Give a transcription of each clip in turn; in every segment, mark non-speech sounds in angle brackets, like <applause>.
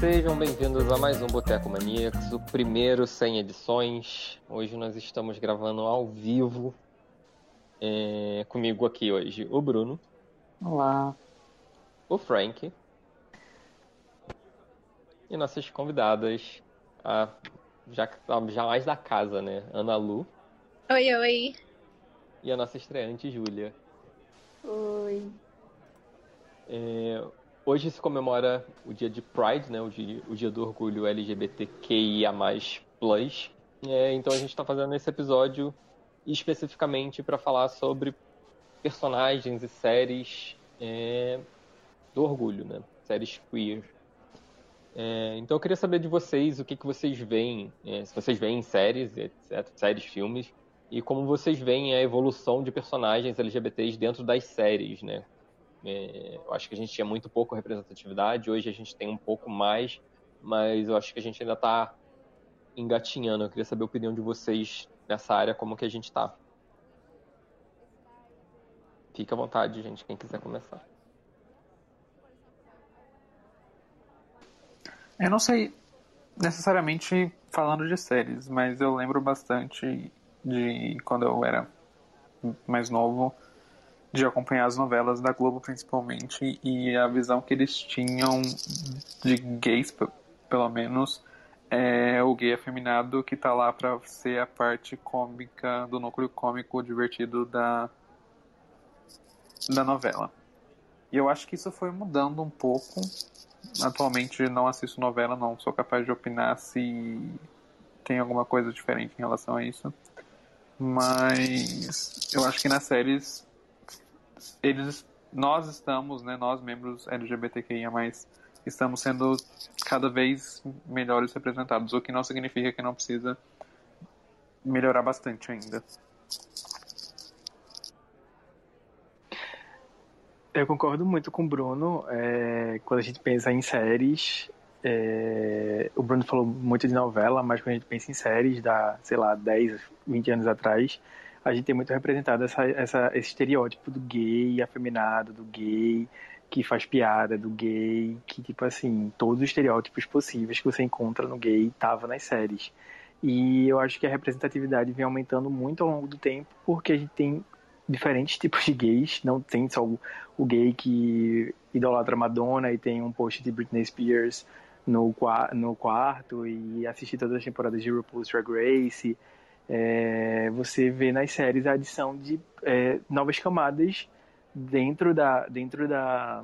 Sejam bem-vindos a mais um Boteco Maníacos, o primeiro sem edições. Hoje nós estamos gravando ao vivo. É, comigo aqui hoje o Bruno. Olá. O Frank. E nossas convidadas, a, já, já mais da casa, né? Ana Lu. Oi, oi. E a nossa estreante, Júlia. Oi. É, hoje se comemora o dia de Pride, né? O dia, o dia do orgulho LGBTQIA+. É, então a gente está fazendo esse episódio especificamente para falar sobre personagens e séries é, do orgulho, né? Séries queer. É, então eu queria saber de vocês o que, que vocês veem, é, se vocês veem séries, etc., séries, filmes, e como vocês veem a evolução de personagens LGBTs dentro das séries, né? É, eu acho que a gente tinha muito pouco representatividade, hoje a gente tem um pouco mais, mas eu acho que a gente ainda está engatinhando. Eu queria saber a opinião de vocês nessa área, como que a gente está. Fique à vontade, gente, quem quiser começar. Eu não sei necessariamente falando de séries, mas eu lembro bastante de quando eu era mais novo de acompanhar as novelas da Globo principalmente e a visão que eles tinham de gays, pelo menos, é o gay afeminado que tá lá para ser a parte cômica do núcleo cômico divertido da da novela. E eu acho que isso foi mudando um pouco. Atualmente não assisto novela, não sou capaz de opinar se tem alguma coisa diferente em relação a isso. Mas eu acho que nas séries eles nós estamos, né, nós membros LGBTQIA+, estamos sendo cada vez melhores representados, o que não significa que não precisa melhorar bastante ainda. Eu concordo muito com o Bruno. É, quando a gente pensa em séries, é, o Bruno falou muito de novela, mas quando a gente pensa em séries da, sei lá, 10, 20 anos atrás, a gente tem muito representado essa, essa, esse estereótipo do gay afeminado, do gay que faz piada, do gay que, tipo assim, todos os estereótipos possíveis que você encontra no gay tava nas séries. E eu acho que a representatividade vem aumentando muito ao longo do tempo, porque a gente tem diferentes <laughs> tipos de gays, não tem só o, o gay que idolatra Madonna e tem um post de Britney Spears no, no quarto e assistir todas as temporadas de RuPaul's Drag Race é, você vê nas séries a adição de é, novas camadas dentro da dentro da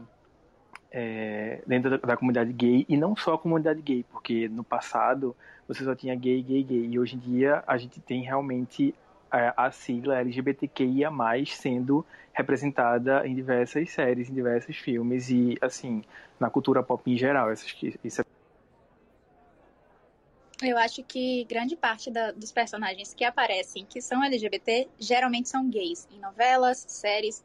é, dentro da, da, comunidade gay e não só a comunidade gay, porque no passado você só tinha gay, gay, gay e hoje em dia a gente tem realmente a, a sigla LGBTQIA+ sendo representada em diversas séries, em diversos filmes e assim na cultura pop em geral. Isso é eu acho que grande parte da, dos personagens que aparecem que são LGBT geralmente são gays em novelas, séries.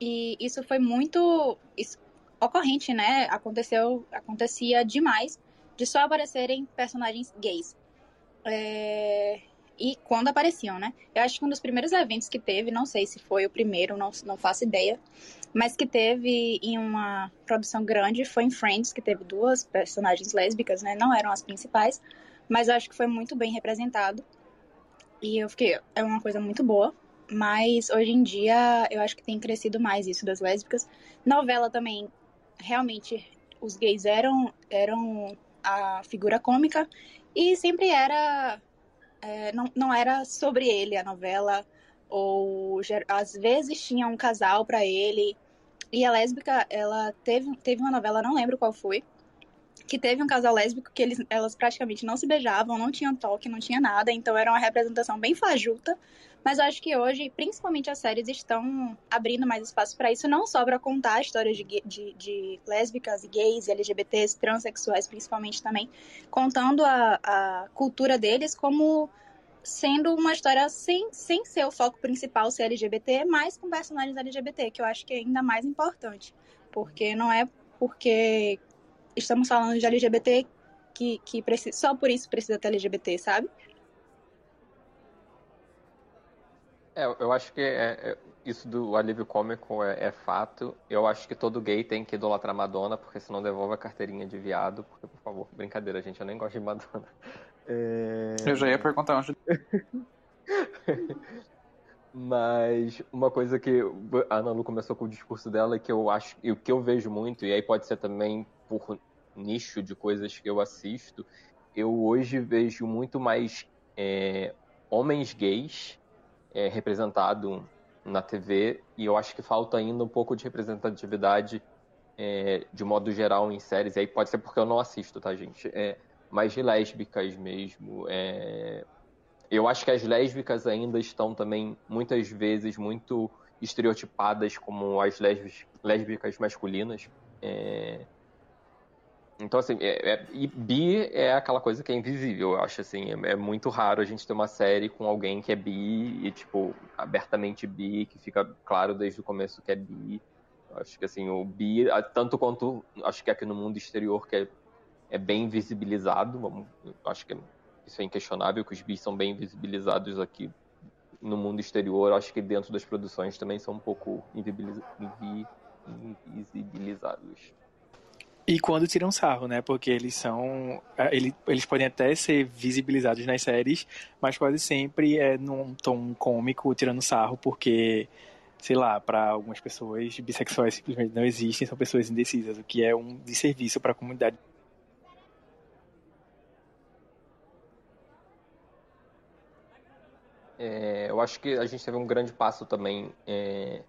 E isso foi muito isso, ocorrente, né? Aconteceu, acontecia demais de só aparecerem personagens gays. É, e quando apareciam, né? Eu acho que um dos primeiros eventos que teve, não sei se foi o primeiro, não, não faço ideia, mas que teve em uma produção grande foi em Friends, que teve duas personagens lésbicas, né? Não eram as principais, mas eu acho que foi muito bem representado. E eu fiquei, é uma coisa muito boa. Mas hoje em dia eu acho que tem crescido mais isso das lésbicas. Novela também, realmente, os gays eram, eram a figura cômica e sempre era. É, não, não era sobre ele a novela, ou às vezes tinha um casal para ele. E a lésbica, ela teve, teve uma novela, não lembro qual foi, que teve um casal lésbico que eles, elas praticamente não se beijavam, não tinham toque, não tinha nada, então era uma representação bem fajuta. Mas eu acho que hoje, principalmente as séries, estão abrindo mais espaço para isso, não só para contar histórias de, de, de, lésbicas e gays, LGBTs, transexuais principalmente também, contando a, a cultura deles como sendo uma história sem, sem ser o foco principal ser LGBT, mas com personagens LGBT, que eu acho que é ainda mais importante. Porque não é porque estamos falando de LGBT que, que precisa, só por isso precisa ter LGBT, sabe? É, eu acho que é, é, isso do alívio cômico é, é, fato. Eu acho que todo gay tem que idolatrar Madonna, porque senão devolve a carteirinha de viado. Porque, por favor, brincadeira, gente, eu nem gosto de Madonna. É... Eu já ia perguntar onde. <laughs> Mas uma coisa que a Ana Lu começou com o discurso dela que eu acho, e o que eu vejo muito, e aí pode ser também por nicho de coisas que eu assisto, eu hoje vejo muito mais é, homens gays é, representado na TV e eu acho que falta ainda um pouco de representatividade é, de modo geral em séries. E aí pode ser porque eu não assisto, tá, gente? É, mas de lésbicas mesmo. É... Eu acho que as lésbicas ainda estão também muitas vezes muito estereotipadas como as lésbicas masculinas. É... Então, assim, é, é, e bi é aquela coisa que é invisível, eu acho, assim, é, é, muito raro a gente ter uma série com alguém que é bi e, tipo, abertamente bi, que fica claro desde o começo que é bi. Acho que, assim, o bi, tanto quanto, acho que aqui no mundo exterior, que é, é bem visibilizado, vamos, acho que isso é inquestionável, que os bis são bem visibilizados aqui no mundo exterior, acho que dentro das produções também são um pouco invisibilizados. E quando tiram sarro, né? Porque eles são. É, eles, podem até ser visibilizados nas séries, mas quase sempre é num tom cômico, tirando sarro, porque, sei lá, para algumas pessoas, bissexuais simplesmente não existem, são pessoas indecisas, o que é um desserviço para a comunidade. É, eu acho que a gente teve um grande passo também é,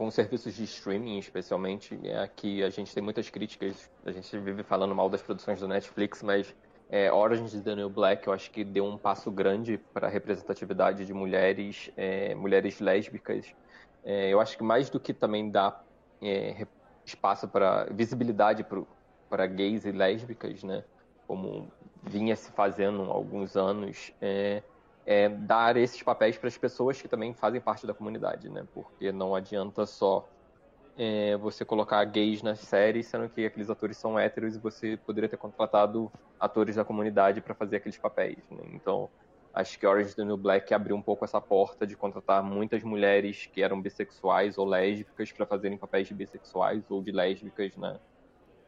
com serviços de streaming, especialmente, é que a gente tem muitas críticas, a gente vive falando mal das produções do Netflix, mas é, Orange is the New Black eu acho que deu um passo grande para a representatividade de mulheres, é, mulheres lésbicas. É, eu acho que mais do que também dar é, espaço para visibilidade para gays e lésbicas, né, como vinha se fazendo há alguns anos, é, é, dar esses papéis para as pessoas que também fazem parte da comunidade, né? Porque não adianta só é, você colocar gays nas séries, sendo que aqueles atores são héteros e você poderia ter contratado atores da comunidade para fazer aqueles papéis, né? Então, acho que Orange is the New Black abriu um pouco essa porta de contratar muitas mulheres que eram bissexuais ou lésbicas para fazerem papéis de bissexuais ou de lésbicas na,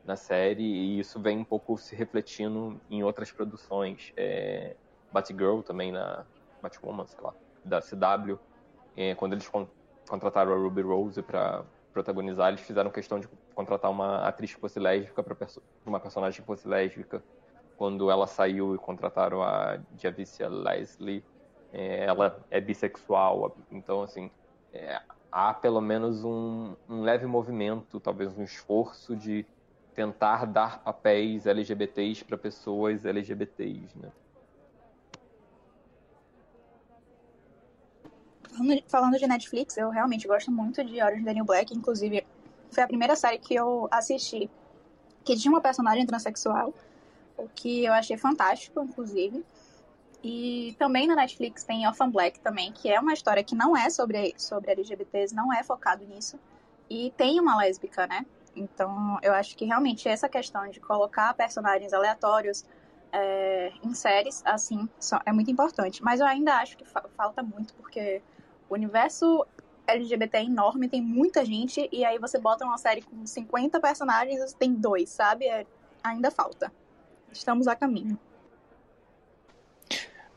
na série, e isso vem um pouco se refletindo em outras produções. É, Batgirl também na Batwoman, sei lá, da CW, é, quando eles con contrataram a Ruby Rose para protagonizar, eles fizeram questão de contratar uma atriz que fosse lésbica para perso uma personagem que fosse lésbica. Quando ela saiu e contrataram a Javicia Leslie, é, ela é bissexual, então assim é, há pelo menos um, um leve movimento, talvez um esforço de tentar dar papéis LGBTs para pessoas LGBTs, né? Falando de Netflix, eu realmente gosto muito de Orange Daniel Black. Inclusive, foi a primeira série que eu assisti que tinha uma personagem transexual, o que eu achei fantástico, inclusive. E também na Netflix tem Orphan Black também, que é uma história que não é sobre, sobre LGBTs, não é focado nisso. E tem uma lésbica, né? Então, eu acho que realmente essa questão de colocar personagens aleatórios é, em séries, assim, é muito importante. Mas eu ainda acho que fa falta muito, porque o universo LGBT é enorme, tem muita gente, e aí você bota uma série com 50 personagens, tem dois, sabe? É, ainda falta. Estamos a caminho.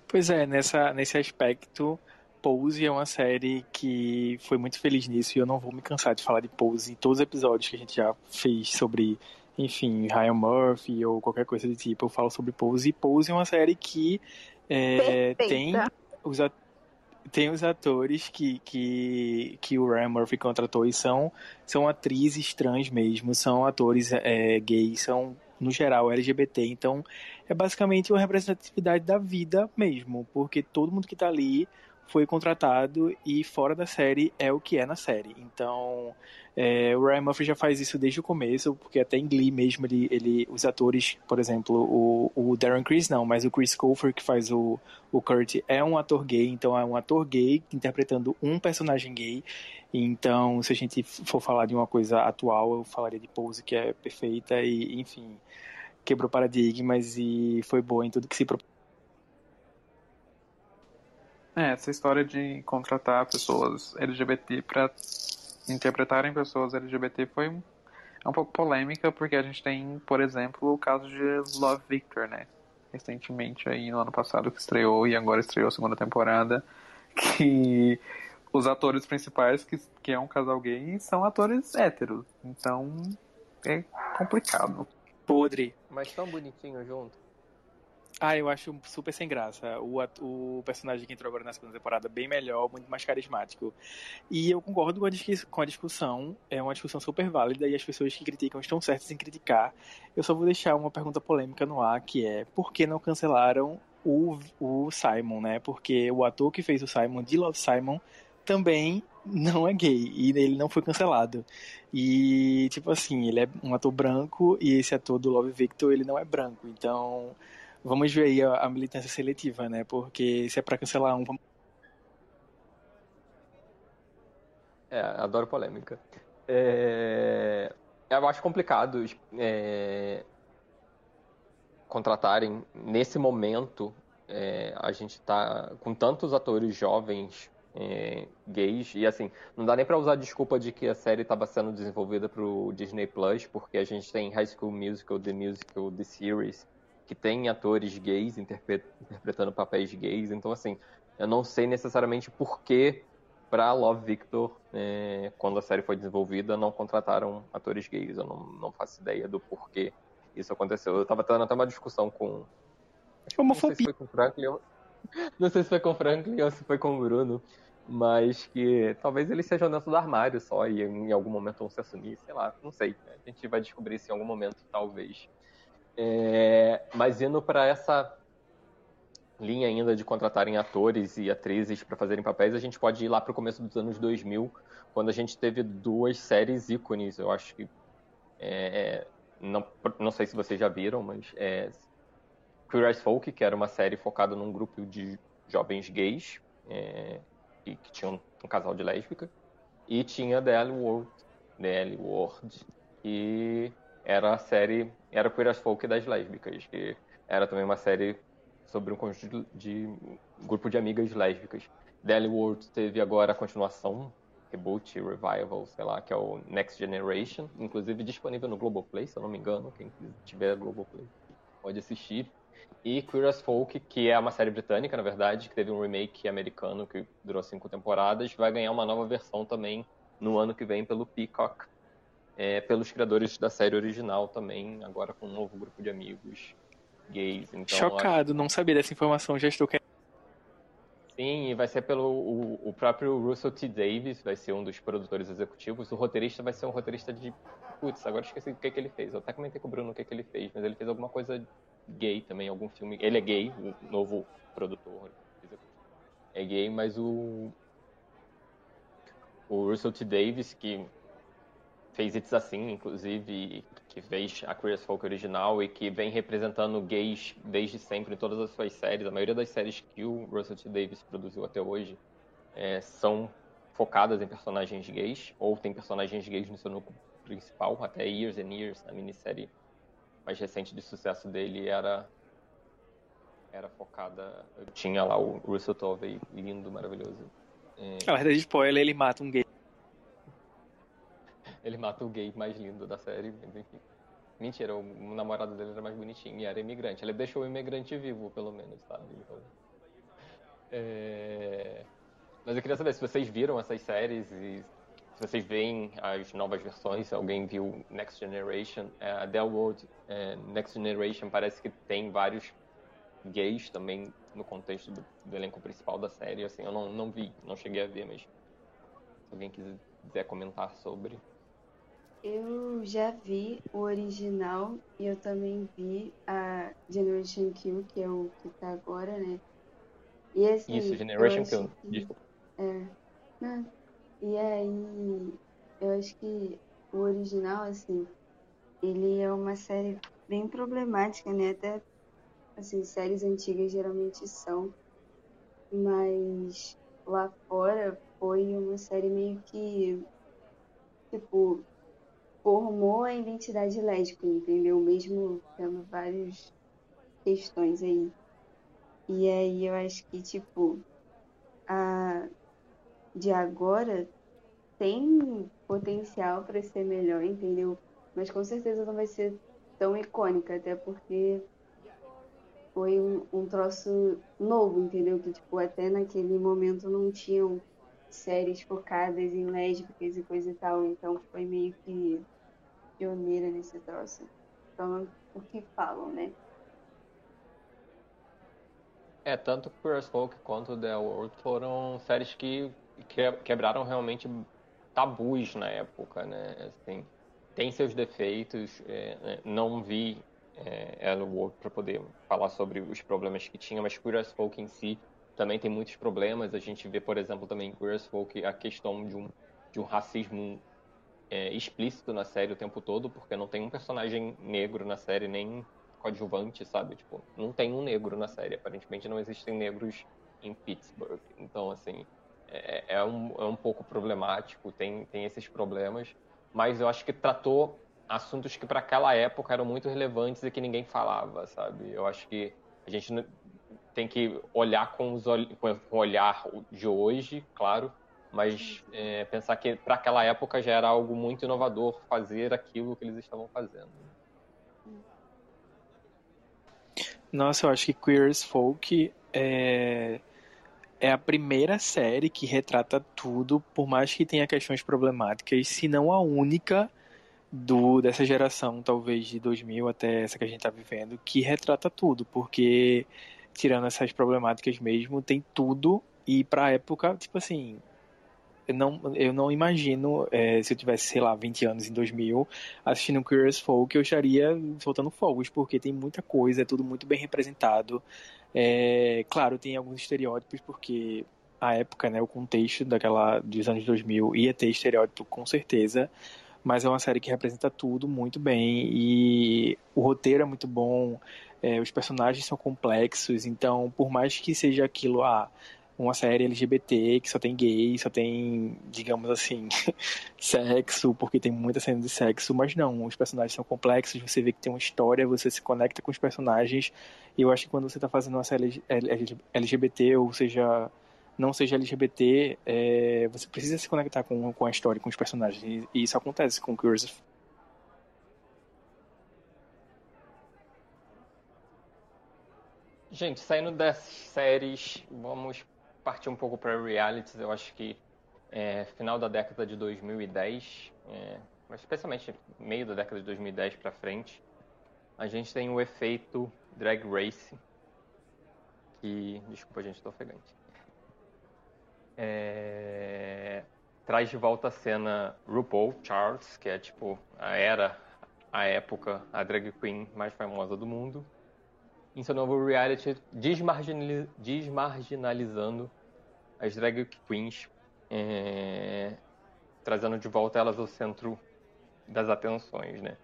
Pois é, nessa, nesse aspecto, Pose é uma série que foi muito feliz nisso e eu não vou me cansar de falar de Pose em todos os episódios que a gente já fez sobre, enfim, Ryan Murphy ou qualquer coisa do tipo. Eu falo sobre Pose e Pose é uma série que é, tem os atores tem os atores que, que, que o Ryan Murphy contratou e são, são atrizes trans mesmo, são atores é, gays, são, no geral, LGBT. Então, é basicamente uma representatividade da vida mesmo, porque todo mundo que está ali foi contratado e fora da série é o que é na série. Então, é, o Ryan Murphy já faz isso desde o começo, porque até em Glee mesmo, ele, ele os atores, por exemplo, o, o Darren Criss não, mas o Chris Colfer, que faz o, o Kurt, é um ator gay, então é um ator gay interpretando um personagem gay. Então, se a gente for falar de uma coisa atual, eu falaria de Pose, que é perfeita e, enfim, quebrou paradigmas e foi boa em tudo que se propôs É, essa história de contratar pessoas LGBT para interpretarem pessoas LGBT foi um, é um pouco polêmica, porque a gente tem, por exemplo, o caso de Love Victor, né? Recentemente aí no ano passado que estreou e agora estreou a segunda temporada, <laughs> que os atores principais, que, que é um casal gay, são atores héteros. Então é complicado. Podre. Mas tão bonitinho junto. Ah, eu acho super sem graça. O, o personagem que entrou agora na segunda temporada bem melhor, muito mais carismático. E eu concordo com a, com a discussão, é uma discussão super válida e as pessoas que criticam estão certas em criticar. Eu só vou deixar uma pergunta polêmica no ar, que é por que não cancelaram o, o Simon, né? Porque o ator que fez o Simon, de Love Simon, também não é gay e ele não foi cancelado. E, tipo assim, ele é um ator branco e esse ator do Love Victor, ele não é branco. Então, vamos ver aí a, a militância seletiva, né? Porque se é para cancelar um, vamos... É, adoro polêmica. É... Eu acho complicado é... contratarem nesse momento. É... a gente tá com tantos atores jovens é, gays. E assim, não dá nem para usar a desculpa de que a série estava sendo desenvolvida pro Disney Plus, porque a gente tem High School Musical, The Musical, The Series, que tem atores gays interpretando papéis gays. Então, assim, eu não sei necessariamente por que para Love Victor, é, quando a série foi desenvolvida, não contrataram atores gays. Eu não, não faço ideia do porquê isso aconteceu. Eu estava tendo até uma discussão com. Homofobia. Não sei se foi com o Franklin. <laughs> Não sei se foi com o Franklin ou se foi com o Bruno mas que talvez eles sejam dentro do armário só e em algum momento vão se assumir, sei lá, não sei. A gente vai descobrir isso em algum momento, talvez. É, mas indo para essa linha ainda de contratarem atores e atrizes para fazerem papéis, a gente pode ir lá para o começo dos anos 2000, quando a gente teve duas séries ícones, eu acho que é, não, não sei se vocês já viram, mas é, Queer as Folk, que era uma série focada num grupo de jovens gays, é, que, que tinha um, um, casal de lésbica, e tinha The L World, The L que era a série, era Queer as Folk das lésbicas, que era também uma série sobre um conjunto de, de grupo de amigas lésbicas. L World teve agora a continuação, reboot, revival, sei lá, que é o Next Generation, inclusive disponível no Globoplay, se eu não me engano, quem tiver Globoplay pode assistir. E Queer as Folk, que é uma série britânica, na verdade, que teve um remake americano que durou cinco temporadas, vai ganhar uma nova versão também no ano que vem pelo Peacock, é, pelos criadores da série original também, agora com um novo grupo de amigos gays. Então, Chocado, não sabia dessa informação, já estou querendo. Sim, e vai ser pelo o, o, próprio Russell T. Davis, vai ser um dos produtores executivos. O roteirista vai ser um roteirista de. Putz, agora esqueci o que, que ele fez. Eu até comentei com o Bruno o que, que ele fez, mas ele fez alguma coisa gay também, algum filme. Ele é gay, o novo produtor é gay, mas o. O Russell T. Davis, que fez It's Assim, inclusive, que fez a Queer as Folk original e que vem representando gays desde sempre em todas as suas séries. A maioria das séries que o Russell T. Davis produziu até hoje é, são focadas em personagens gays, ou tem personagens gays no seu núcleo principal, até Years and Years, a minissérie mais recente de sucesso dele era era focada. Tinha lá o Russell Tovey, lindo, maravilhoso. É... Na verdade, spoiler, ele mata um gay. Ele mata o gay mais lindo da série, mas enfim. Mentira, o namorado dele era mais bonitinho e era imigrante. Ele deixou o imigrante vivo, pelo menos, sabe? Então... É... Mas eu queria saber se vocês viram essas séries e se vocês veem as novas versões, se alguém viu Next Generation, é, a The World é, Next Generation parece que tem vários gays também no contexto do, do, elenco principal da série. Assim, eu não, não vi, não cheguei a ver, mas se alguém quiser comentar sobre. Eu já vi o original e eu também vi a Generation Q, que é o que tá agora, né? E assim, Isso, Generation Q, que... desculpa. É. Não, e aí, eu acho que o original, assim, ele é uma série bem problemática, né? Até, assim, séries antigas geralmente são. Mas lá fora foi uma série meio que, tipo, formou a identidade lésbica, entendeu? Mesmo tendo várias questões aí. E aí eu acho que, tipo, a de agora tem potencial para ser melhor, entendeu? Mas com certeza não vai ser tão icônica, até porque foi um, um troço novo, entendeu? Que, tipo, até naquele momento não tinham séries focadas em lésbicas e coisa e tal, então foi meio que pioneira nesse troço. Então, o que falam, né? É, tanto as Folk quanto The World foram séries que quebraram realmente tabus na época, né? Assim, tem seus defeitos, é, né? não vi é, Ellen World para poder falar sobre os problemas que tinha, mas as Folk em si também tem muitos problemas. A gente vê, por exemplo, também em as Folk a questão de um, de um racismo é, explícito na série o tempo todo, porque não tem um personagem negro na série, nem coadjuvante, sabe? Tipo, não tem um negro na série. Aparentemente não existem negros em Pittsburgh. Então, assim, é, é, um, é um pouco problemático, tem, tem esses problemas. Mas eu acho que tratou assuntos que para aquela época eram muito relevantes e que ninguém falava, sabe? Eu acho que a gente tem que olhar com, os, com o olhar de hoje, claro, mas é, pensar que para aquela época já era algo muito inovador fazer aquilo que eles estavam fazendo. Nossa, eu acho que Queer as Folk é, é a primeira série que retrata tudo, por mais que tenha questões problemáticas, se não a única do dessa geração, talvez de 2000 até essa que a gente está vivendo, que retrata tudo, porque tirando essas problemáticas mesmo, tem tudo e para a época, tipo assim, eu não, eu não imagino é, se eu tivesse, sei lá, 20 anos em 2000 assistindo Curious Folk, eu estaria soltando fogos, porque tem muita coisa, é tudo muito bem representado. É, claro, tem alguns estereótipos, porque a época, né, o contexto daquela dos anos 2000 ia ter estereótipo com certeza, mas é uma série que representa tudo muito bem e o roteiro é muito bom, é, os personagens são complexos, então por mais que seja aquilo, ah, uma série LGBT que só tem gay, só tem, digamos assim, <laughs> sexo, porque tem muita cena de sexo, mas não, os personagens são complexos, você vê que tem uma história, você se conecta com os personagens, e eu acho que quando você está fazendo uma série LGBT, ou seja, não seja LGBT, é, você precisa se conectar com, com a história, com os personagens, e, isso acontece com Curious Gente, saindo das séries, vamos partir um pouco para realities, eu acho que é, final da década de 2010, é, mas especialmente meio da década de 2010 para frente, a gente tem o efeito Drag Race, que, desculpa gente, estou ofegante, é, traz de volta a cena RuPaul Charles, que é tipo a era, a época, a drag queen mais famosa do mundo, em seu novo reality, desmarginalizando as drag queens, é, trazendo de volta elas ao centro das atenções, né?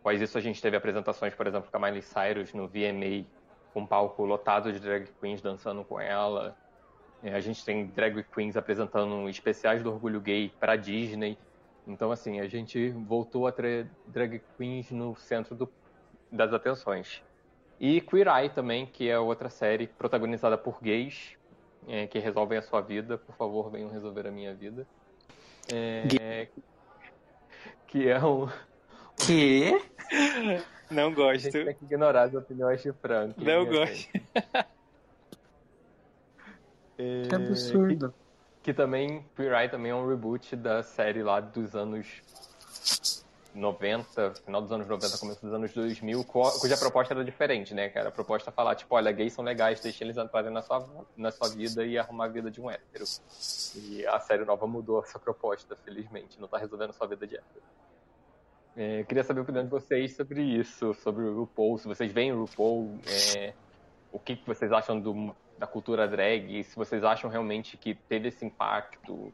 Após isso, a gente teve apresentações, por exemplo, com a Miley Cyrus no VMA, com um palco lotado de drag queens dançando com ela. É, a gente tem drag queens apresentando especiais do orgulho gay para Disney. Então, assim, a gente voltou a ter drag queens no centro do, das atenções. E Queer Eye também, que é outra série protagonizada por gays é, que resolvem a sua vida. Por favor, venham resolver a minha vida. É, que é um. Que? Não gosto. A gente tem que ignorar as opiniões de Frank. Não gosto. <laughs> é, que absurdo. Que, que também, Queer Eye também é um reboot da série lá dos anos 90, final dos anos 90, começo dos anos 2000, cuja proposta era diferente, né, cara? A proposta é falar, tipo, olha, gays são legais, deixa eles entrarem na sua, na sua vida e arrumar a vida de um hétero. E a série nova mudou essa proposta, felizmente, não tá resolvendo a sua vida de hétero. É, queria saber a opinião de vocês sobre isso, sobre o RuPaul, se vocês veem o RuPaul, é, o que, que vocês acham do, da cultura drag, se vocês acham realmente que teve esse impacto.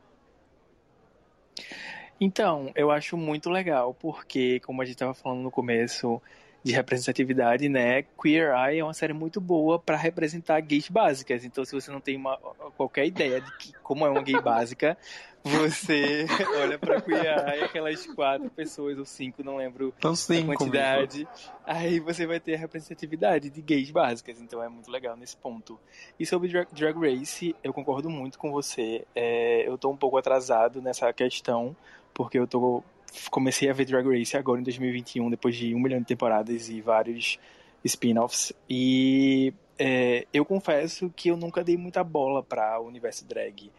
Então, eu acho muito legal, porque, como a gente estava falando no começo de representatividade, né? Queer Eye é uma série muito boa para representar gays básicas. Então, se você não tem uma, qualquer ideia de que, como é uma gay básica, você <laughs> olha pra Queer e aquelas quatro pessoas, ou cinco, não lembro Então, cinco, a quantidade. Aí você vai ter a representatividade de gays básicas, então é muito legal nesse ponto. E sobre Drag, Drag Race, eu concordo muito com você. É, eu tô um pouco atrasado nessa questão, porque eu tô comecei a ver Drag Race agora em 2021, depois de um milhão de temporadas e vários spin-offs. E é, eu confesso que eu nunca dei muita bola para o universo drag.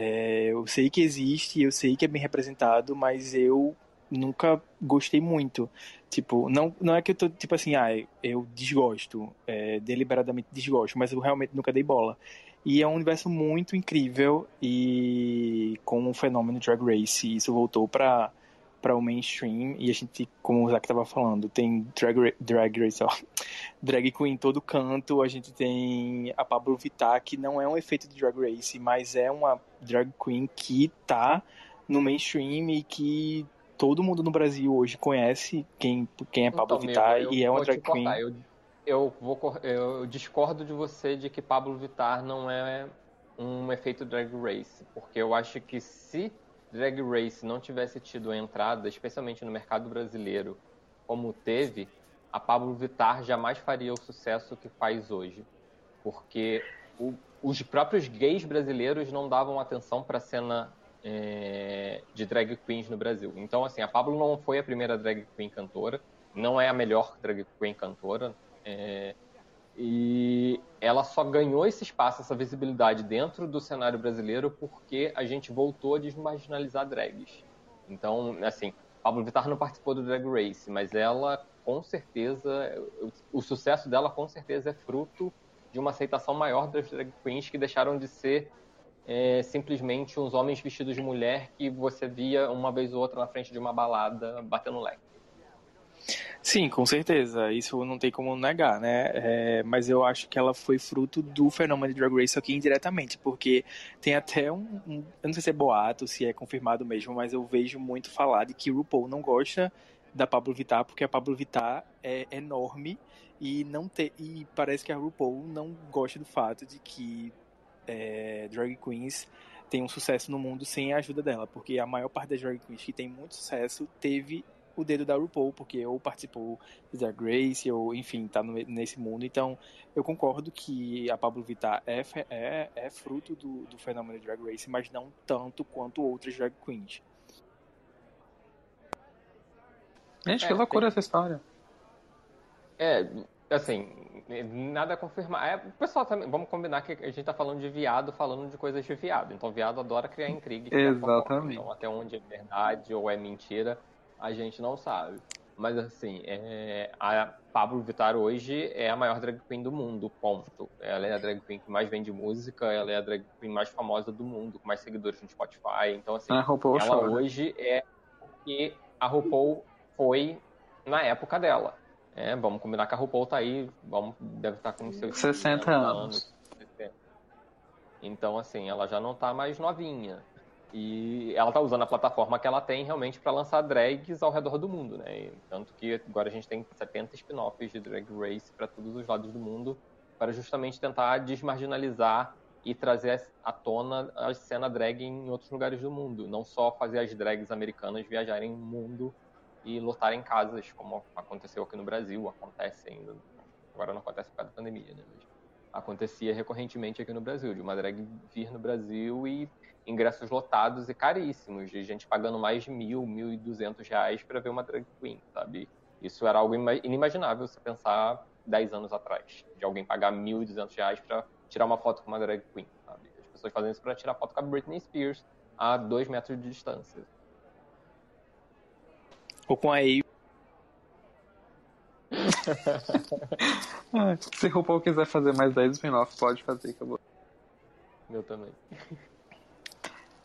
É, eu sei que existe, eu sei que é bem representado, mas eu nunca gostei muito. Tipo, não, não é que eu tô, tipo assim, ah, eu desgosto, é, deliberadamente desgosto, mas eu realmente nunca dei bola. E é um universo muito incrível e com o fenômeno Drag Race, isso voltou pra, para o mainstream e a gente, como o Zac estava falando, tem drag, drag race, ó, <laughs> drag queen em todo canto, a gente tem a Pablo Vittar, que não é um efeito de drag race, mas é uma drag queen que tá no mainstream e que todo mundo no Brasil hoje conhece quem, quem é Pablo então, Vittar meu, e é uma drag queen. Eu, eu, vou, eu discordo de você de que Pablo Vittar não é um efeito drag race, porque eu acho que se Drag Race não tivesse tido a entrada, especialmente no mercado brasileiro, como teve, a Pablo Vittar jamais faria o sucesso que faz hoje. Porque o, os próprios gays brasileiros não davam atenção para a cena é, de drag queens no Brasil. Então, assim, a Pablo não foi a primeira drag queen cantora, não é a melhor drag queen cantora. É, e ela só ganhou esse espaço, essa visibilidade dentro do cenário brasileiro porque a gente voltou a desmarginalizar drags. Então, assim, Pablo Vittar não participou do Drag Race, mas ela, com certeza, o sucesso dela, com certeza, é fruto de uma aceitação maior das drag queens que deixaram de ser é, simplesmente uns homens vestidos de mulher que você via uma vez ou outra na frente de uma balada batendo leque. Sim, com certeza. Isso não tem como negar, né? É, mas eu acho que ela foi fruto do fenômeno de Drag Race aqui indiretamente, porque tem até um, um, Eu não sei se é boato, se é confirmado mesmo, mas eu vejo muito falar de que RuPaul não gosta da Pablo Vittar, porque a Pablo Vittar é enorme e não te, e parece que a RuPaul não gosta do fato de que é, drag queens tem um sucesso no mundo sem a ajuda dela, porque a maior parte das drag queens que tem muito sucesso teve o dedo da RuPaul, porque ou participou da Grace, ou enfim, tá no, nesse mundo. Então, eu concordo que a Pablo Vittar é, é, é fruto do, do fenômeno Drag Race, mas não tanto quanto outras drag queens. Gente, que é, loucura tem... essa história. É, assim, nada a confirmar. É, o pessoal também, vamos combinar que a gente tá falando de viado, falando de coisas de viado. Então, viado adora criar intriga. Exatamente. Então, até onde é verdade ou é mentira, a gente não sabe. Mas assim, é, a Pablo Vittar hoje é a maior drag queen do mundo, ponto. Ela é a drag queen que mais vende música, ela é a drag queen mais famosa do mundo, com mais seguidores no Spotify. Então, assim, ela chora. hoje é o que a RuPaul foi na época dela. É, vamos combinar que a RuPaul tá aí, vamos, deve estar tá com seus 60 anos. anos. Então, assim, ela já não tá mais novinha. E ela tá usando a plataforma que ela tem realmente para lançar drags ao redor do mundo, né? Tanto que agora a gente tem 70 spin-offs de Drag Race para todos os lados do mundo, para justamente tentar desmarginalizar e trazer à tona a cena drag em outros lugares do mundo, não só fazer as drags americanas viajarem o mundo e lotarem casas, como aconteceu aqui no Brasil, acontece ainda, agora não acontece por causa da pandemia, né? Mas acontecia recorrentemente aqui no Brasil, de uma drag vir no Brasil e ingressos lotados e caríssimos, de gente pagando mais de mil, mil e duzentos reais para ver uma drag queen, sabe? Isso era algo inimaginável se pensar dez anos atrás, de alguém pagar mil e duzentos reais para tirar uma foto com uma drag queen, sabe? As pessoas fazem isso para tirar foto com a Britney Spears a dois metros de distância. Ou com a Amy. <laughs> Se o RuPaul quiser fazer mais 10 spin-off, pode fazer, acabou. Meu também. <laughs>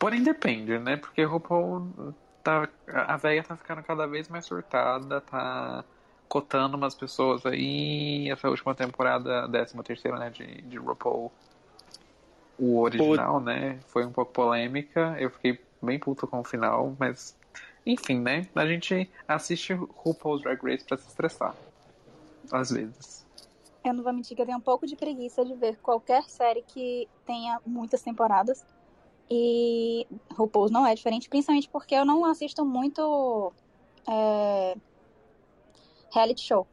Porém depende, né? Porque RuPaul tá. A velha tá ficando cada vez mais surtada, tá cotando umas pessoas aí. Essa última temporada, 13 terceira, né, de, de RuPaul. O original, Pô. né? Foi um pouco polêmica. Eu fiquei bem puto com o final, mas. Enfim, né? A gente assiste RuPaul's Drag Race pra se estressar. Às vezes. Eu não vou mentir que eu tenho um pouco de preguiça de ver qualquer série que tenha muitas temporadas E RuPaul's não é diferente, principalmente porque eu não assisto muito é, reality show.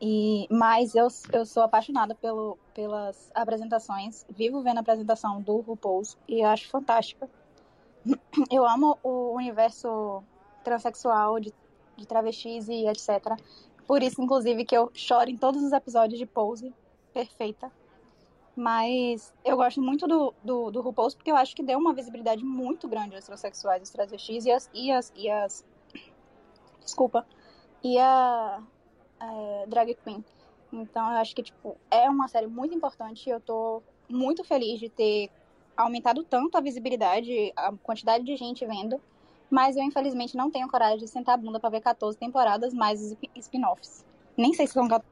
E, mas eu, eu sou apaixonada pelo, pelas apresentações. Vivo vendo a apresentação do RuPaul's e acho fantástica. <clears throat> Eu amo o universo transexual de, de travestis e etc. Por isso, inclusive, que eu choro em todos os episódios de Pose. Perfeita. Mas eu gosto muito do, do, do RuPaul's porque eu acho que deu uma visibilidade muito grande aos transexuais, aos travestis e as, e as, e as desculpa, e a é, drag queen. Então eu acho que tipo é uma série muito importante e eu tô muito feliz de ter aumentado tanto a visibilidade, a quantidade de gente vendo. Mas eu, infelizmente, não tenho coragem de sentar a bunda pra ver 14 temporadas mais os spin-offs. Nem sei se são 14.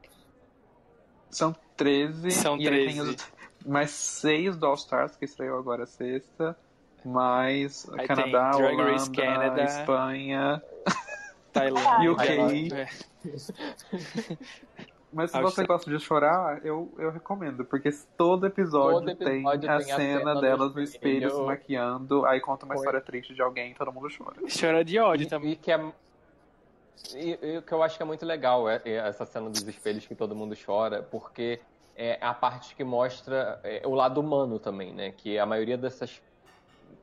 São 13. São 13. Os, mais 6 do All Stars, que estreou agora sexta. Mais Aí Canadá, Holanda, Canada, Espanha, <laughs> Tailândia, UK. É. <laughs> Mas se você gosta de chorar, eu, eu recomendo, porque todo episódio, todo episódio tem, a, tem cena a cena delas no espelho se maquiando, aí conta uma Foi. história triste de alguém e todo mundo chora. Chora de ódio e, também. E que é. E, e, o que eu acho que é muito legal é, é, essa cena dos espelhos que todo mundo chora, porque é a parte que mostra é, o lado humano também, né? Que a maioria dessas,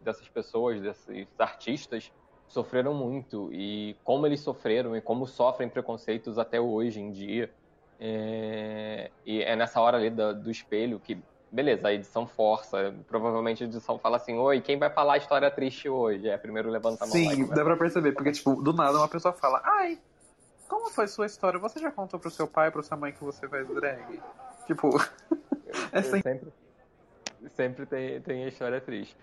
dessas pessoas, desses artistas, sofreram muito e como eles sofreram e como sofrem preconceitos até hoje em dia. É, e é nessa hora ali do, do, espelho que, beleza, a edição força. Provavelmente a edição fala assim: Oi, quem vai falar a história triste hoje? É, primeiro levanta a mão. Sim, dá pra perceber, porque, tipo, do nada uma pessoa fala: Ai, como foi sua história? Você já contou pro seu pai, pro sua mãe que você faz drag? Tipo, <laughs> é sempre, sempre tem, tem a história triste.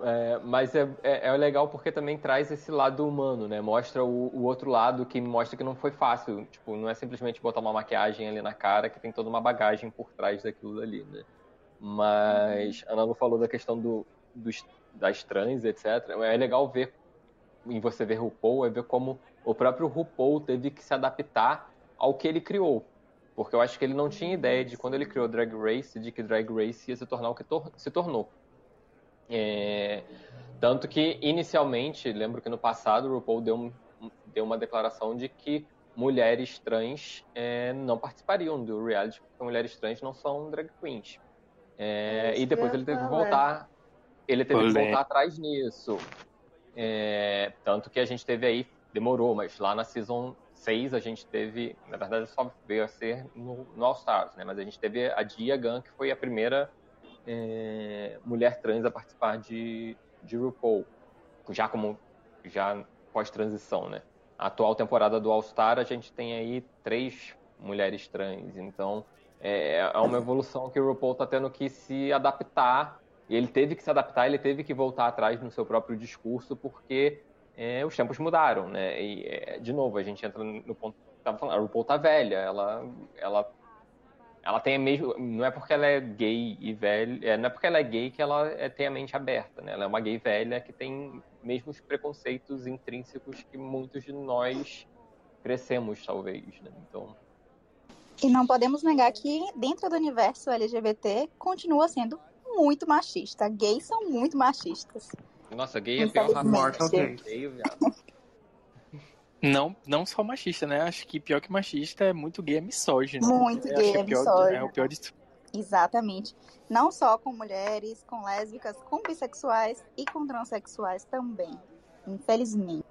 É, mas é, é, é, legal porque também traz esse lado humano, né? Mostra o, o, outro lado que mostra que não foi fácil. Tipo, não é simplesmente botar uma maquiagem ali na cara, que tem toda uma bagagem por trás daquilo ali, né? Mas a Ana falou da questão do, dos, das trans, etc. É legal ver, em você ver RuPaul, é ver como o próprio RuPaul teve que se adaptar ao que ele criou. Porque eu acho que ele não tinha ideia de quando ele criou Drag Race, de que Drag Race ia se tornar o que tor se tornou. É, tanto que, inicialmente, lembro que no passado o RuPaul deu, deu uma declaração de que mulheres trans é, não participariam do reality, porque mulheres trans não são drag queens. É, e depois ele teve que voltar. Ele teve que voltar atrás nisso. É, tanto que a gente teve aí, demorou, mas lá na Season 6 a gente teve, na verdade só veio a ser no, no All Stars, né? Mas a gente teve a Dia Gunn, que foi a primeira é, mulher trans a participar de, de RuPaul, já como já pós-transição, né? A atual temporada do All Star a gente tem aí três mulheres trans, então é, é uma evolução que o RuPaul está tendo que se adaptar. E ele teve que se adaptar, ele teve que voltar atrás no seu próprio discurso, porque é, os tempos mudaram, né? E, é, de novo, a gente entra no ponto que estava falando, a RuPaul tá velha, ela, ela ela tem a mesma. Não é porque ela é gay e velha. É, não é porque ela é gay que ela é, tem a mente aberta, né? Ela é uma gay velha que tem mesmos preconceitos intrínsecos que muitos de nós crescemos, talvez, né? Então. E não podemos negar que dentro do universo LGBT continua sendo muito machista. Gays são muito machistas. Nossa, gay é pior raça. Gay, viado. Não, não só machista, né? Acho que pior que machista é muito gay, é misógino. Muito gay, é, é misógino. É o pior de tudo. Exatamente. Não só com mulheres, com lésbicas, com bissexuais e com transexuais também. Infelizmente.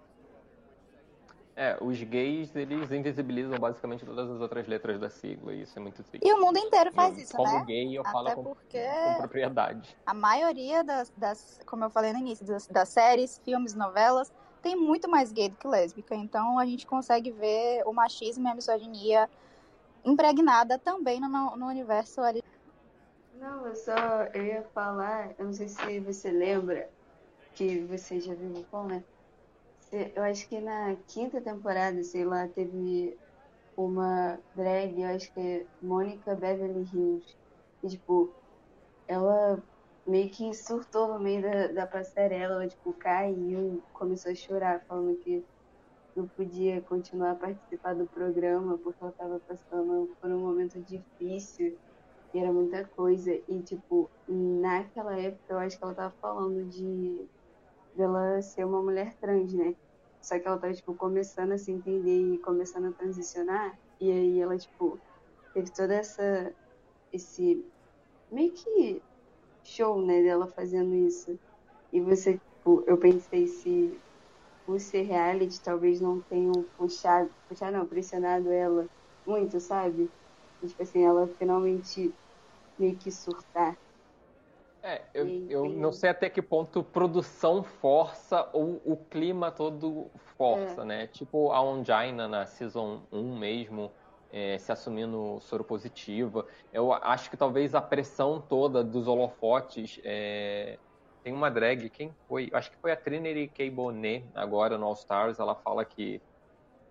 É, os gays, eles invisibilizam basicamente todas as outras letras da sigla, e isso é muito triste. E o mundo inteiro faz eu, isso, como né? Como gay, eu Até falo com, com, propriedade. A maioria das, das, como eu falei no início, das, das séries, filmes, novelas, tem muito mais gay do que lésbica. Então a gente consegue ver o machismo e a misoginia impregnada também no, no universo ali. Não, eu só eu ia falar, eu não sei se você lembra, que você já viu o né? Eu acho que na quinta temporada, sei lá, teve uma drag, eu acho que é Mônica Beverly Hills. E, tipo, ela meio que surtou no meio da, da passarela, ela, tipo, caiu, começou a chorar, falando que não podia continuar a participar do programa porque ela estava passando por um momento difícil. E era muita coisa. E, tipo, naquela época eu acho que ela tava falando de dela ser uma mulher trans, né? Só que ela tava, tipo, começando a se entender e começando a transicionar. E aí ela, tipo, teve toda essa. esse. meio que show, né, dela fazendo isso. E você, tipo, eu pensei se por ser reality, talvez não tenham puxado, puxado não, pressionado ela muito, sabe? E, tipo assim, ela finalmente meio que surtar. É, eu, eu não sei até que ponto produção força ou o clima todo força, é. né? Tipo a Ongina na Season 1 mesmo, é, se assumindo soro positiva. Eu acho que talvez a pressão toda dos holofotes. É... Tem uma drag, quem foi? Acho que foi a Trinity K. Bonet, agora no All Stars. Ela fala que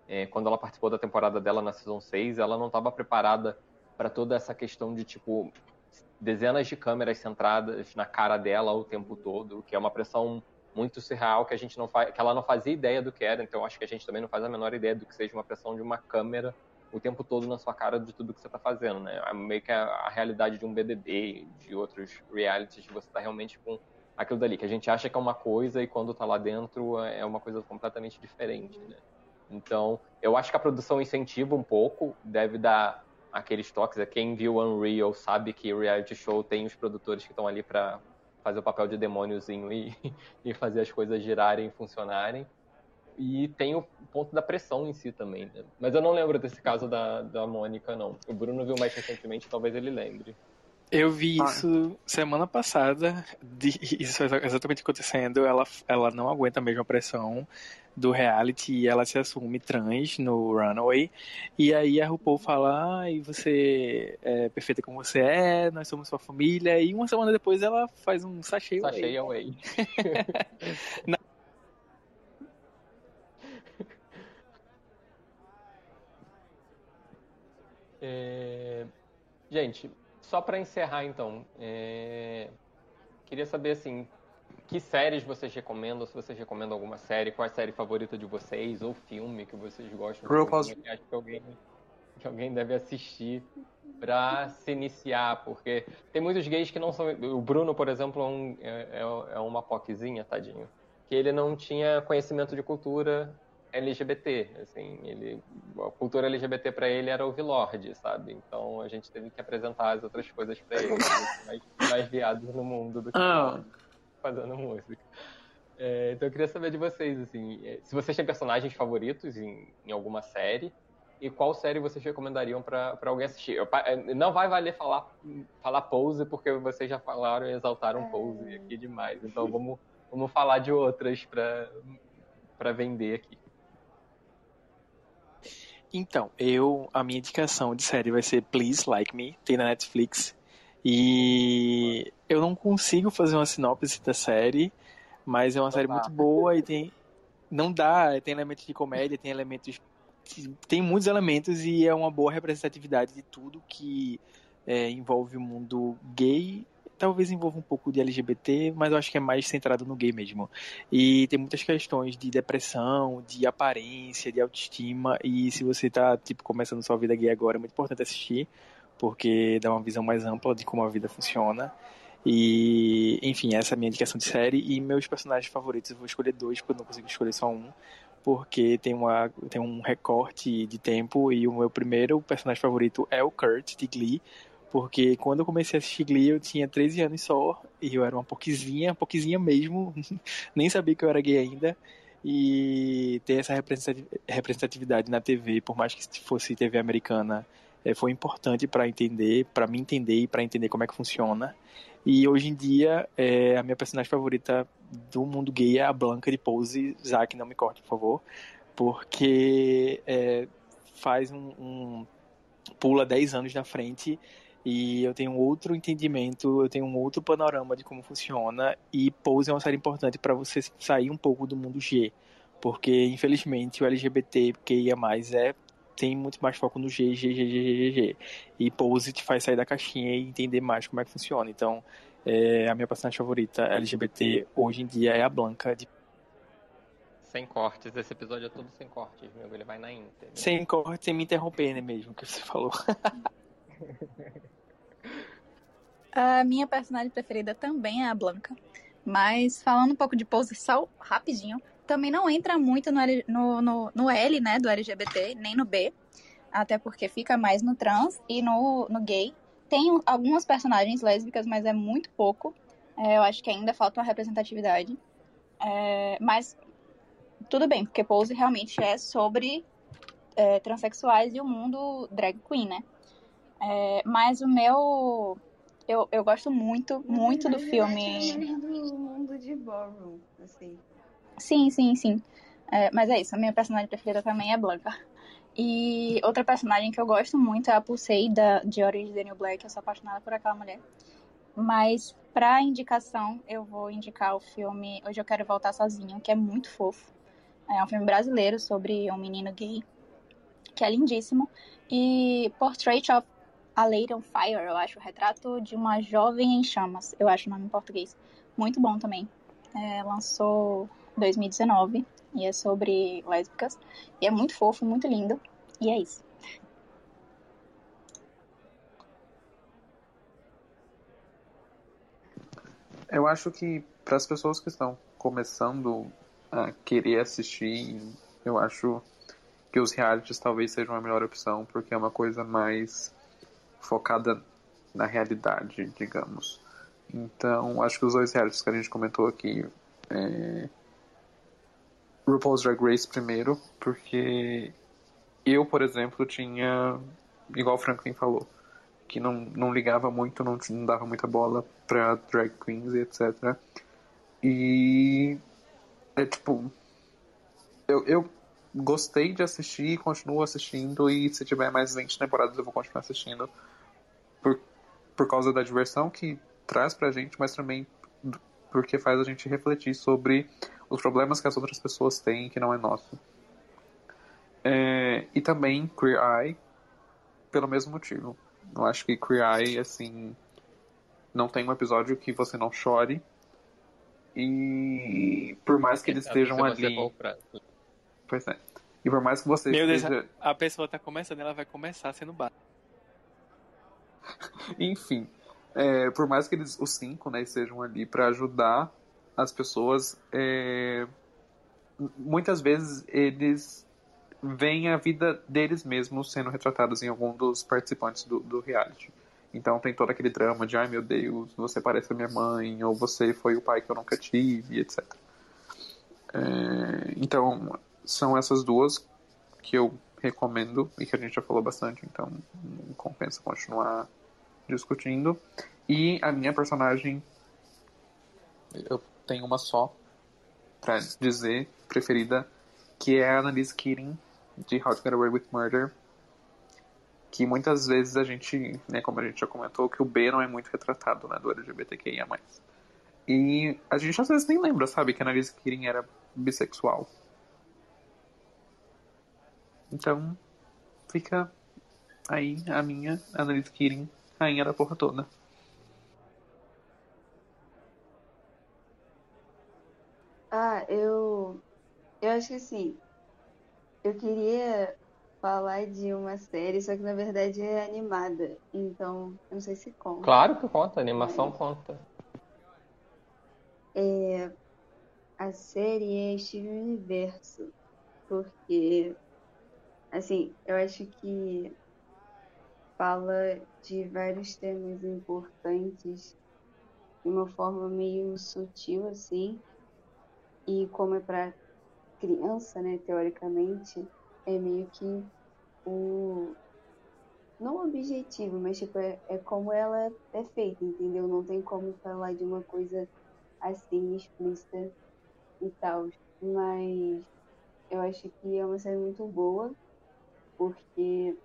é, quando ela participou da temporada dela na Season 6, ela não estava preparada para toda essa questão de tipo dezenas de câmeras centradas na cara dela o tempo todo, que é uma pressão muito surreal que a gente não faz, que ela não fazia ideia do que era, então acho que a gente também não faz a menor ideia do que seja uma pressão de uma câmera o tempo todo na sua cara de tudo que você está fazendo, né? É meio que a, a, realidade de um BBB, de outros realities, você está realmente com aquilo dali, que a gente acha que é uma coisa e quando está lá dentro é uma coisa completamente diferente, né? Então, eu acho que a produção incentiva um pouco, deve dar aqueles toques. É quem viu Unreal sabe que reality show tem os produtores que estão ali para fazer o papel de demôniozinho e, <laughs> e fazer as coisas girarem e funcionarem. E tem o ponto da pressão em si também, né? Mas eu não lembro desse caso da, da Mônica, não. O Bruno viu mais recentemente, talvez ele lembre. Eu vi ah. isso semana passada, de, isso exatamente acontecendo. Ela, ela não aguenta a mesma pressão do reality e ela se assume trans no Runaway. E aí a RuPaul fala: Ai, você é perfeita como você é, nós somos sua família. E uma semana depois ela faz um sachê away. Sachê away. <laughs> Na... é... Gente, só para encerrar então, é... queria saber assim, que séries vocês recomendam? Se vocês recomendam alguma série, qual é a série favorita de vocês? Ou filme que vocês gostam? RuPaul's... Que acho que alguém, que alguém deve assistir para se iniciar, porque tem muitos gays que não são. O Bruno, por exemplo, é, um, é, é, é uma poquezinha, tadinho. Que ele não tinha conhecimento de cultura LGBT, assim, ele, a cultura LGBT para ele era o Vilord, sabe? Então a gente teve que apresentar as outras coisas para ele, <laughs> mais, mais viados no mundo do que oh fazendo <laughs> música. É, então eu queria saber de vocês, assim, é, se vocês têm personagens favoritos em, em alguma série e qual série vocês recomendariam para alguém assistir. Eu, é, não vai valer falar, falar Pose, porque vocês já falaram e exaltaram é... Pose aqui demais. Então vamos, vamos falar de outras para vender aqui. Então, eu a minha indicação de série vai ser Please Like Me, tem na Netflix. E eu não consigo fazer uma sinopse da série, mas é uma série muito boa e tem. Não dá, tem elementos de comédia, tem elementos. Tem muitos elementos e é uma boa representatividade de tudo que é, envolve o mundo gay. Talvez envolva um pouco de LGBT, mas eu acho que é mais centrado no gay mesmo. E tem muitas questões de depressão, de aparência, de autoestima. E se você tá, tipo, começando sua vida gay agora, é muito importante assistir porque dá uma visão mais ampla de como a vida funciona. E, enfim, essa é a minha indicação de série. E meus personagens favoritos, eu vou escolher dois, porque eu não consigo escolher só um, porque tem, uma, tem um recorte de tempo. E o meu primeiro personagem favorito é o Kurt, de Glee, porque quando eu comecei a assistir Glee eu tinha 13 anos só, e eu era uma pouquizinha, pouquizinha mesmo, <laughs> nem sabia que eu era gay ainda. E ter essa representatividade na TV, por mais que fosse TV americana, foi importante para entender, para me entender e para entender como é que funciona. E hoje em dia, é, a minha personagem favorita do mundo gay é a Blanca de Pose. Zack, não me corte, por favor. Porque é, faz um, um. pula 10 anos na frente e eu tenho outro entendimento, eu tenho um outro panorama de como funciona. E Pose é uma série importante para você sair um pouco do mundo G. Porque, infelizmente, o LGBT que mais é tem muito mais foco no G, G, G, G, G, G. E Pose te faz sair da caixinha e entender mais como é que funciona. Então, é, a minha personagem favorita LGBT hoje em dia é a Blanca de sem cortes, esse episódio é todo sem cortes, meu, ele vai na íntegra. Sem cortes, sem me interromper, né, mesmo, que você falou. <laughs> A minha personagem preferida também é a Blanca. Mas falando um pouco de Pose só rapidinho, também não entra muito no, L, no, no, no L, né, do LGBT, nem no B. Até porque fica mais no trans e no, no gay. Tem algumas personagens lésbicas, mas é muito pouco. É, eu acho que ainda falta uma representatividade. É, mas tudo bem, porque Pose realmente é sobre é, transexuais e o mundo drag queen, né? É, mas o meu. Eu, eu gosto muito, muito do filme. do mundo de Ballroom, assim. Sim, sim, sim. É, mas é isso, a minha personagem preferida também é Blanca. E outra personagem que eu gosto muito é a Pulsei da, de Orange Daniel Black. Eu sou apaixonada por aquela mulher. Mas pra indicação, eu vou indicar o filme Hoje Eu Quero Voltar Sozinho, que é muito fofo. É um filme brasileiro sobre um menino gay, que é lindíssimo. E Portrait of a Lady on Fire, eu acho, o retrato de uma jovem em chamas, eu acho o nome em português. Muito bom também. É, lançou 2019 e é sobre lésbicas. E é muito fofo, muito lindo. E é isso. Eu acho que para as pessoas que estão começando a querer assistir, eu acho que os realities talvez sejam a melhor opção, porque é uma coisa mais focada na realidade, digamos. Então, acho que os dois realities que a gente comentou aqui, é... RuPaul's Drag Race primeiro, porque eu, por exemplo, tinha, igual o Franklin falou, que não, não ligava muito, não, não dava muita bola pra drag queens e etc. E é tipo. Eu, eu gostei de assistir, continuo assistindo, e se tiver mais 20 temporadas eu vou continuar assistindo. Por, por causa da diversão que traz pra gente, mas também porque faz a gente refletir sobre os problemas que as outras pessoas têm que não é nosso. É, e também Queer Eye, pelo mesmo motivo. Eu acho que Queer Eye, assim, não tem um episódio que você não chore. E por mais que eles estejam ali. Pois é. E por mais que você Meu esteja. Deus, a pessoa tá começando, ela vai começar sendo bata. Enfim, é, por mais que eles, os cinco, né, estejam ali para ajudar as pessoas, é, muitas vezes eles veem a vida deles mesmos sendo retratados em algum dos participantes do, do reality. Então tem todo aquele drama de, ai meu Deus, você parece a minha mãe, ou você foi o pai que eu nunca tive, etc. É, então, são essas duas que eu recomendo e que a gente já falou bastante, então compensa continuar discutindo. E a minha personagem, eu tenho uma só para dizer, preferida, que é a Annalise Keating, de How to Get Away with Murder. Que muitas vezes a gente, né, como a gente já comentou, que o B não é muito retratado, né, do LGBTQIA+. E a gente às vezes nem lembra, sabe, que a Annalise Keating era bissexual. Então, fica aí a minha Annalise Keating, rainha da porra toda. Ah, eu. Eu acho que assim. Eu queria falar de uma série, só que na verdade é animada. Então, eu não sei se conta. Claro que conta, a animação conta. É, a série é Steven Universo, porque, assim, eu acho que fala de vários temas importantes de uma forma meio sutil, assim, e como é para criança, né, teoricamente, é meio que o não o objetivo, mas tipo é, é como ela é feita, entendeu? Não tem como falar de uma coisa assim explícita e tal, mas eu acho que é uma série muito boa porque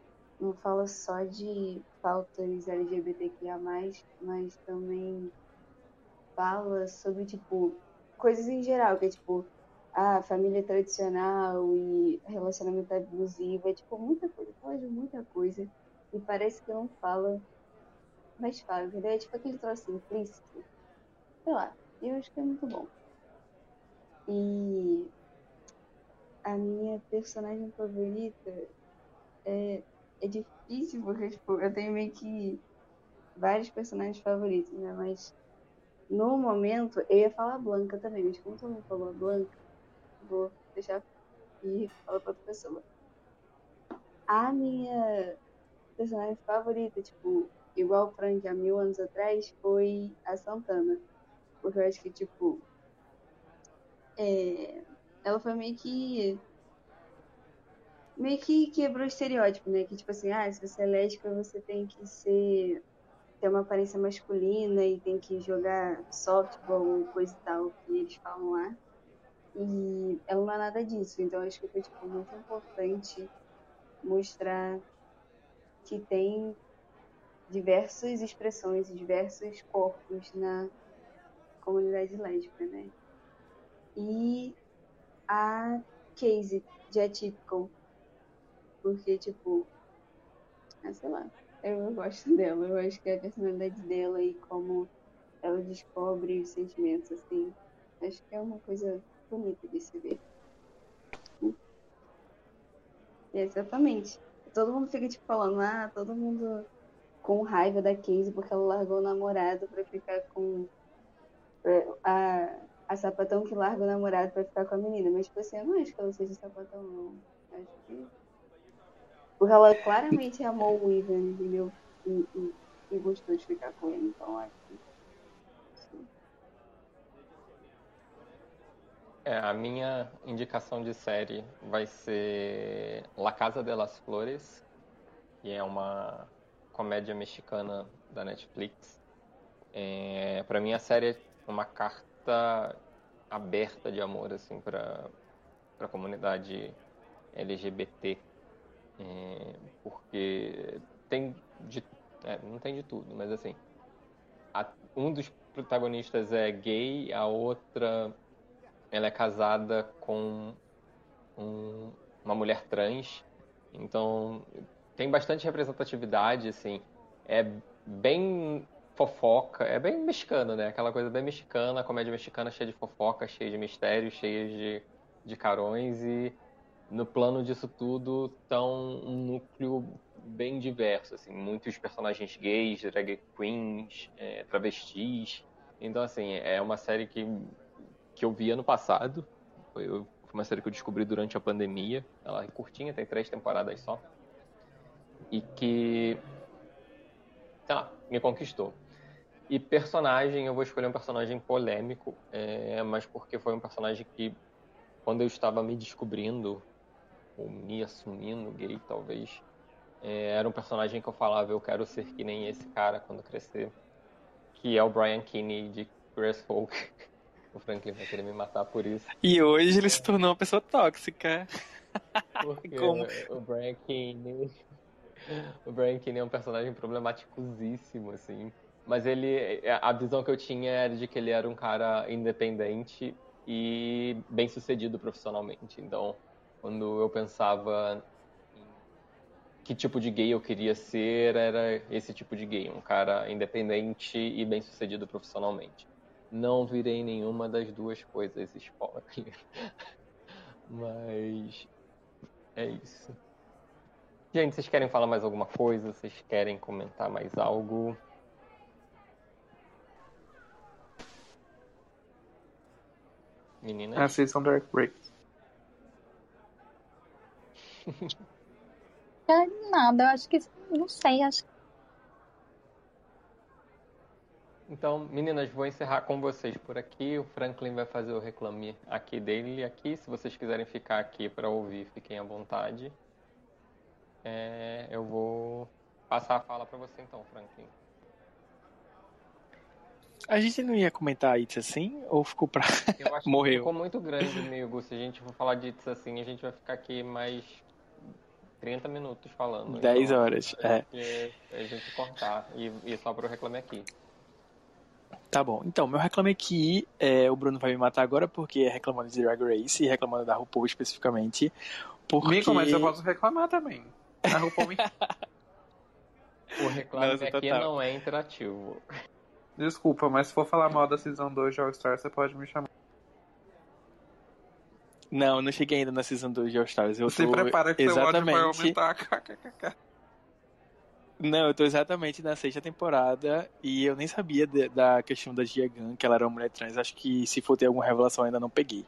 não fala só de pautas LGBTQIA+, mas também fala sobre, tipo, coisas em geral, que é, tipo, a família tradicional e relacionamento abusivo, é, tipo, muita coisa, fala de muita coisa, e parece que não fala, mas fala, entendeu? É tipo aquele troço implícito. Sei lá, eu acho que é muito bom. E a minha personagem favorita é, é difícil, porque, tipo, eu tenho meio que vários personagens favoritos, né? Mas no momento eu ia falar Blanca também, mas como todo mundo falou Blanca, vou deixar e falar pra outra pessoa. A minha personagem favorita, tipo, igual o Frank há mil anos atrás, foi a Santana. Porque eu acho que, tipo, é, ela foi meio que. Meio que quebrou o estereótipo, né? Que, tipo assim, ah, se você é lésbica, você tem que ser. ter uma aparência masculina e tem que jogar softball, coisa e tal, que eles falam lá. E ela não é nada disso. Então, acho que foi, tipo, muito importante mostrar que tem diversas expressões e diversos corpos na comunidade lésbica, né? E a Casey de Atypical, porque, tipo, ah, sei lá, eu gosto <laughs> dela, eu acho que a personalidade dela e como ela descobre os sentimentos, assim, acho que é uma coisa bonita de se ver. Exatamente. Todo mundo fica, tipo, falando, ah, todo mundo com raiva da Casey porque ela largou o namorado pra ficar com é, a, a sapatão que larga o namorado pra ficar com a menina. Mas, tipo assim, eu não acho que ela seja sapatão, não. Acho que. Porque ela claramente amou o entendeu? E, e, e gostou de ficar com ele, então acho que. É, a minha indicação de série vai ser La Casa de las Flores, que é uma comédia mexicana da Netflix. É, para mim a série é uma carta aberta de amor assim para a comunidade LGBT, é, porque tem de é, não tem de tudo, mas assim a, um dos protagonistas é gay, a outra ela é casada com um, uma mulher trans, então tem bastante representatividade, assim, é bem fofoca, é bem mexicano, né? Aquela coisa bem mexicana, comédia mexicana cheia de fofoca, cheia de mistérios, cheia de, de carões e no plano disso tudo tão um núcleo bem diverso, assim, muitos personagens gays, drag queens, é, travestis. Então, assim, é uma série que, que eu vi ano passado. Foi, foi uma série que eu descobri durante a pandemia. Ela é curtinha, tem três temporadas só e que, sei lá, me conquistou. E personagem, eu vou escolher um personagem polêmico, é, mas porque foi um personagem que, quando eu estava me descobrindo, ou me assumindo gay, talvez, é, era um personagem que eu falava, eu quero ser que nem esse cara quando crescer, que é o Brian Kinney de Grace Folk. <laughs> O Franklin vai querer me matar por isso. E hoje ele se tornou uma pessoa tóxica. Porque <laughs> Como? o Brian Kinney <laughs> o Brian Kinney é um personagem problematicosíssimo, assim. Mas ele. A visão que eu tinha era de que ele era um cara independente e bem sucedido profissionalmente. Então, quando eu pensava em que tipo de gay eu queria ser, era esse tipo de gay, um cara independente e bem sucedido profissionalmente. Não virei nenhuma das duas coisas, spoiler. <laughs> Mas é isso. Gente, vocês querem falar mais alguma coisa? Vocês querem comentar mais algo? Meninas? Assistam Dark Break. Nada, eu acho que. Não sei, acho Então, meninas, vou encerrar com vocês por aqui. O Franklin vai fazer o reclame aqui dele e aqui. Se vocês quiserem ficar aqui para ouvir, fiquem à vontade. É, eu vou passar a fala para você então, Franklin. A gente não ia comentar It's assim? Ou ficou pra. Eu acho <laughs> Morreu. que ficou muito grande, amigo. Se a gente for falar de It's assim, a gente vai ficar aqui mais 30 minutos falando. 10 então, horas, é. A gente cortar e, e só para o Reclame Aqui. Tá bom. Então, meu Reclame Aqui, é, o Bruno vai me matar agora porque é reclamando de Drag Race e reclamando da RuPaul especificamente. Porque... Mico, mas eu posso reclamar também. A RuPaul me... <laughs> O Reclame Nossa, Aqui total. não é interativo. Desculpa, mas se for falar mal da Season 2 de All Star, você pode me chamar. Não, eu não cheguei ainda na Season 2 de All Stars. Eu Se tô... prepara que seu ódio vai Exatamente. aumentar. <laughs> Não, eu tô exatamente na sexta temporada e eu nem sabia de, da questão da Giagan, que ela era uma mulher trans. Acho que se for ter alguma revelação ainda não peguei.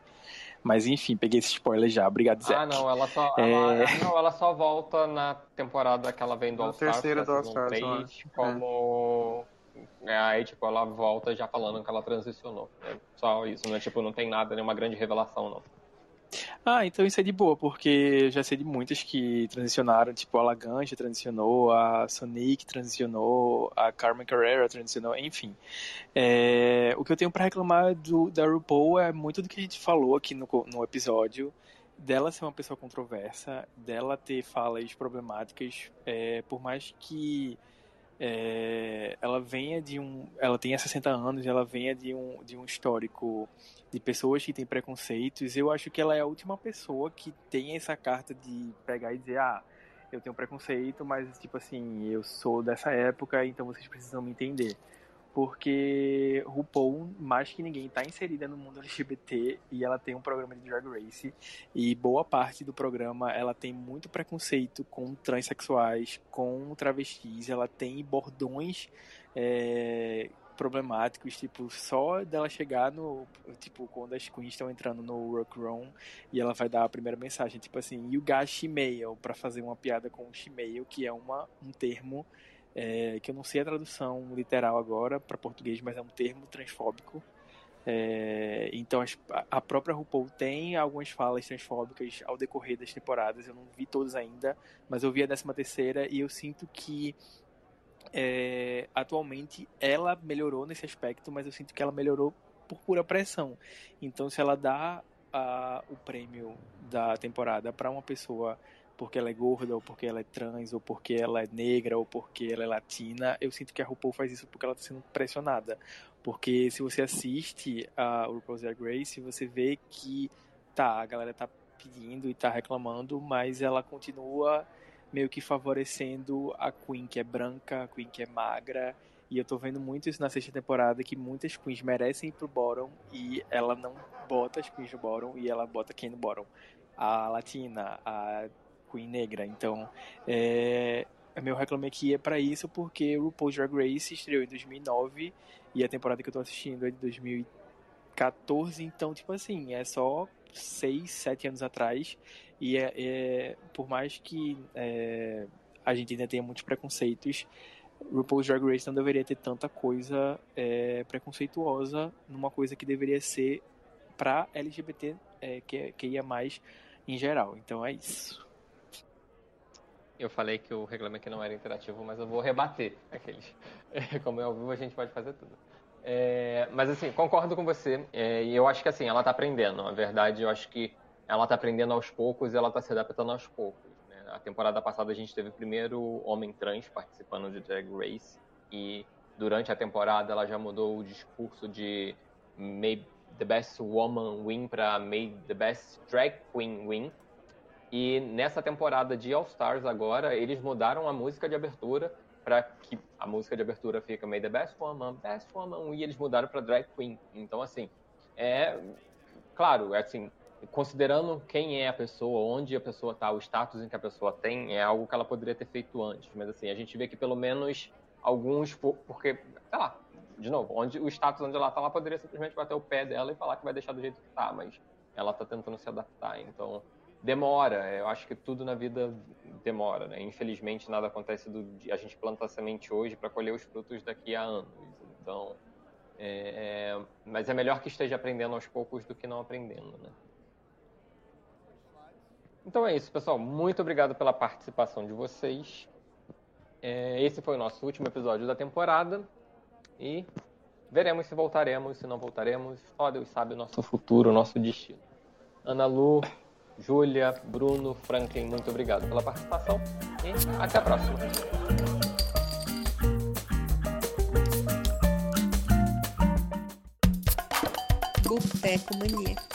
Mas enfim, peguei esse spoiler já. Obrigado, Zé. Ah, não, ela só, é... ela, não, ela só volta na temporada que ela vem do All-Stars. terceira do All-Stars, como... É. Aí, tipo, ela volta já falando que ela transicionou. É só isso, né? Tipo, não tem nada, nenhuma grande revelação, não. Ah, então isso é de boa, porque já sei de muitas que transicionaram, tipo a Laganja transicionou, a Sonic transicionou, a Carmen Carrera transicionou, enfim. É, o que eu tenho para reclamar do, da RuPaul é muito do que a gente falou aqui no, no episódio, dela ser uma pessoa controversa, dela ter falas problemáticas, é, por mais que é, ela venha de um, ela tenha 60 anos, ela venha de um, de um histórico de pessoas que têm preconceitos, eu acho que ela é a última pessoa que tem essa carta de pegar e dizer, ah, eu tenho preconceito, mas tipo assim, eu sou dessa época, então vocês precisam me entender. Porque RuPaul, mais que ninguém, está inserida no mundo LGBT e ela tem um programa de Drag Race. E boa parte do programa ela tem muito preconceito com transexuais, com travestis, ela tem bordões é, problemáticos, tipo, só dela chegar no, tipo, quando as queens estão entrando no workroom e ela vai dar a primeira mensagem, tipo assim, you got shemale, para fazer uma piada com shemale, que é uma, um termo é, que eu não sei a tradução literal agora para português, mas é um termo transfóbico. É, então a própria RuPaul tem algumas falas transfóbicas ao decorrer das temporadas. Eu não vi todas ainda, mas eu vi a décima terceira e eu sinto que é, atualmente ela melhorou nesse aspecto, mas eu sinto que ela melhorou por pura pressão. Então, se ela dá a, o prêmio da temporada para uma pessoa porque ela é gorda, ou porque ela é trans, ou porque ela é negra, ou porque ela é latina, eu sinto que a RuPaul faz isso porque ela está sendo pressionada. Porque se você assiste a RuPaul's Drag Race, você vê que tá, a galera tá pedindo e tá reclamando, mas ela continua meio que favorecendo a Queen que é branca, a Queen que é magra. E eu tô vendo muito isso na sexta temporada, que muitas queens merecem ir pro bottom e ela não bota as queens no bottom e ela bota quem no bottom? A latina, a queen negra. Então, é, meu reclame aqui é para isso porque o RuPaul's Drag Race estreou em 2009 e a temporada que eu tô assistindo é de 2014. Então, tipo assim, é só 6, 7 anos atrás e é, é por mais que é, a gente ainda tenha muitos preconceitos, RuPaul's Drag Race não deveria ter tanta coisa é, preconceituosa numa coisa que deveria ser para LGBT é, que, que ia mais em geral. Então é isso. Eu falei que o aqui não era interativo, mas eu vou rebater aqueles. <laughs> Como é ao vivo, a gente pode fazer tudo. É, mas assim, concordo com você. É, e eu acho que assim, ela está aprendendo. Na verdade, eu acho que ela está aprendendo aos poucos e ela está se adaptando aos poucos. Né? A temporada passada a gente teve o primeiro homem trans participando de Drag Race e durante a temporada ela já mudou o discurso de May the Best Woman Win para May the Best Drag Queen Win. E nessa temporada de All Stars agora, eles mudaram a música de abertura para que a música de abertura fica May the Best Woman, Best Woman, e eles mudaram para Drag Queen. Então, assim, é. Claro, é assim, considerando quem é a pessoa, onde a pessoa está, o status em que a pessoa tem, é algo que ela poderia ter feito antes. Mas assim, a gente vê que pelo menos alguns, porque, sei lá, de novo, onde o status onde ela está, ela poderia simplesmente bater o pé dela e falar que vai deixar do jeito que está, mas ela está tentando se adaptar. Então, demora. Eu acho que tudo na vida demora, né? Infelizmente, nada acontece do a gente planta a semente hoje para colher os frutos daqui a anos. Então, é, é, mas é melhor que esteja aprendendo aos poucos do que não aprendendo, né? Então é isso, pessoal. Muito obrigado pela participação de vocês. É, esse foi o nosso último episódio da temporada. E veremos se voltaremos, se não voltaremos. Só Deus sabe o nosso futuro, o nosso destino. Ana Lu, Júlia, Bruno, Franklin, muito obrigado pela participação. E até a próxima. Boteco Mania.